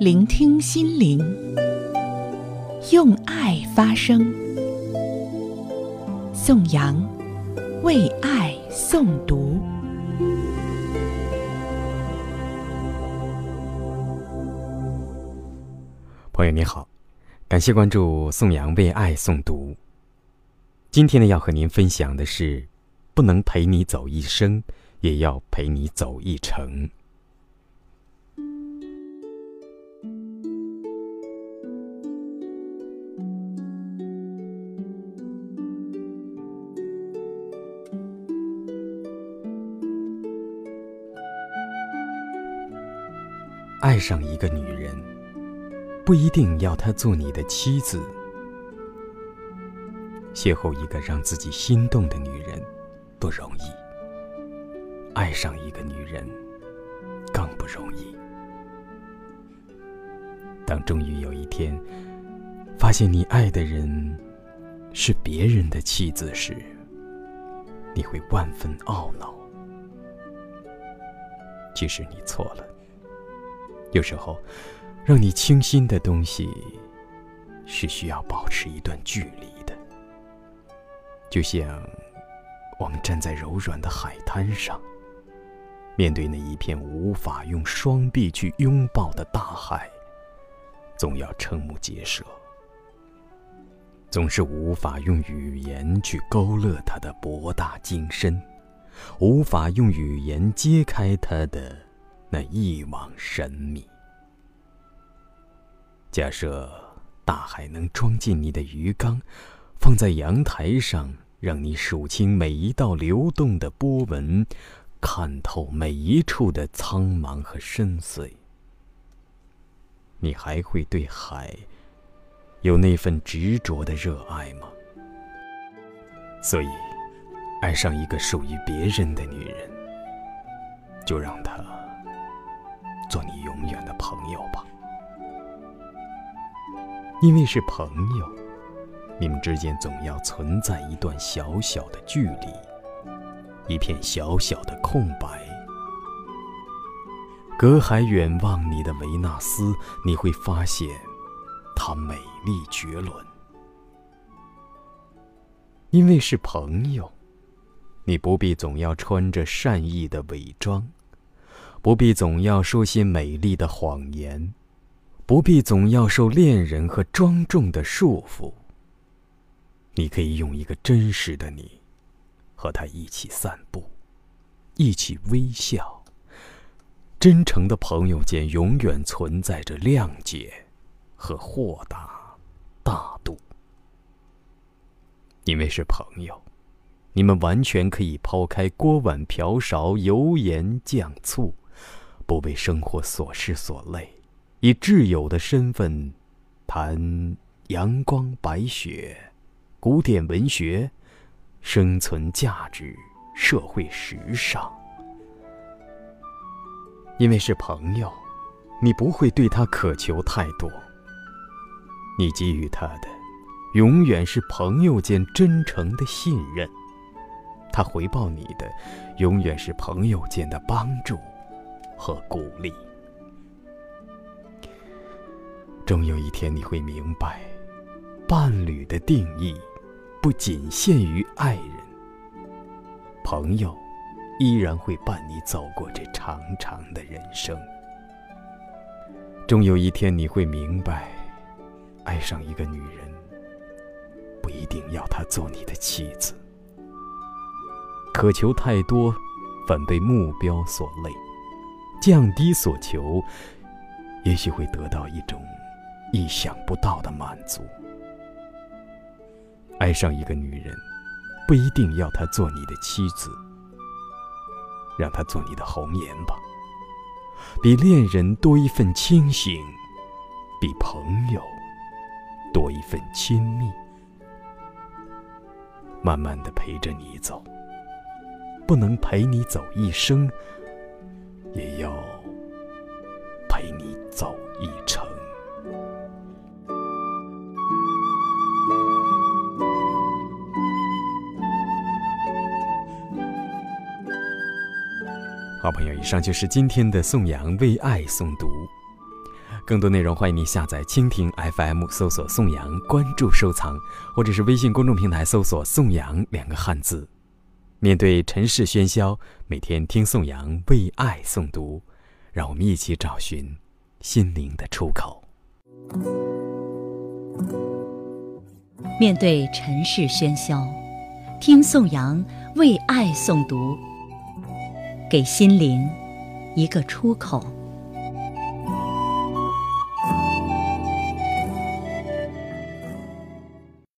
聆听心灵，用爱发声。宋阳为爱诵读。朋友你好，感谢关注宋阳为爱诵读。今天呢，要和您分享的是：不能陪你走一生，也要陪你走一程。爱上一个女人，不一定要她做你的妻子。邂逅一个让自己心动的女人，不容易；爱上一个女人，更不容易。当终于有一天，发现你爱的人是别人的妻子时，你会万分懊恼。其实你错了。有时候，让你倾心的东西，是需要保持一段距离的。就像我们站在柔软的海滩上，面对那一片无法用双臂去拥抱的大海，总要瞠目结舌，总是无法用语言去勾勒它的博大精深，无法用语言揭开它的。那一往神秘。假设大海能装进你的鱼缸，放在阳台上，让你数清每一道流动的波纹，看透每一处的苍茫和深邃，你还会对海有那份执着的热爱吗？所以，爱上一个属于别人的女人，就让她。做你永远的朋友吧，因为是朋友，你们之间总要存在一段小小的距离，一片小小的空白。隔海远望你的维纳斯，你会发现她美丽绝伦。因为是朋友，你不必总要穿着善意的伪装。不必总要说些美丽的谎言，不必总要受恋人和庄重的束缚。你可以用一个真实的你，和他一起散步，一起微笑。真诚的朋友间永远存在着谅解和豁达大度，因为是朋友，你们完全可以抛开锅碗瓢勺、油盐酱醋。不被生活琐事所累，以挚友的身份谈阳光、白雪、古典文学、生存价值、社会时尚。因为是朋友，你不会对他渴求太多。你给予他的，永远是朋友间真诚的信任；他回报你的，永远是朋友间的帮助。和鼓励，终有一天你会明白，伴侣的定义不仅限于爱人，朋友依然会伴你走过这长长的人生。终有一天你会明白，爱上一个女人，不一定要她做你的妻子。渴求太多，反被目标所累。降低所求，也许会得到一种意想不到的满足。爱上一个女人，不一定要她做你的妻子，让她做你的红颜吧。比恋人多一份清醒，比朋友多一份亲密。慢慢的陪着你走，不能陪你走一生。也要陪你走一程。好朋友，以上就是今天的宋阳为爱诵读。更多内容欢迎你下载蜻蜓 FM，搜索宋阳，关注收藏，或者是微信公众平台搜索“宋阳”两个汉字。面对尘世喧嚣，每天听宋阳为爱诵读，让我们一起找寻心灵的出口。面对尘世喧嚣，听宋阳为爱诵读，给心灵一个出口。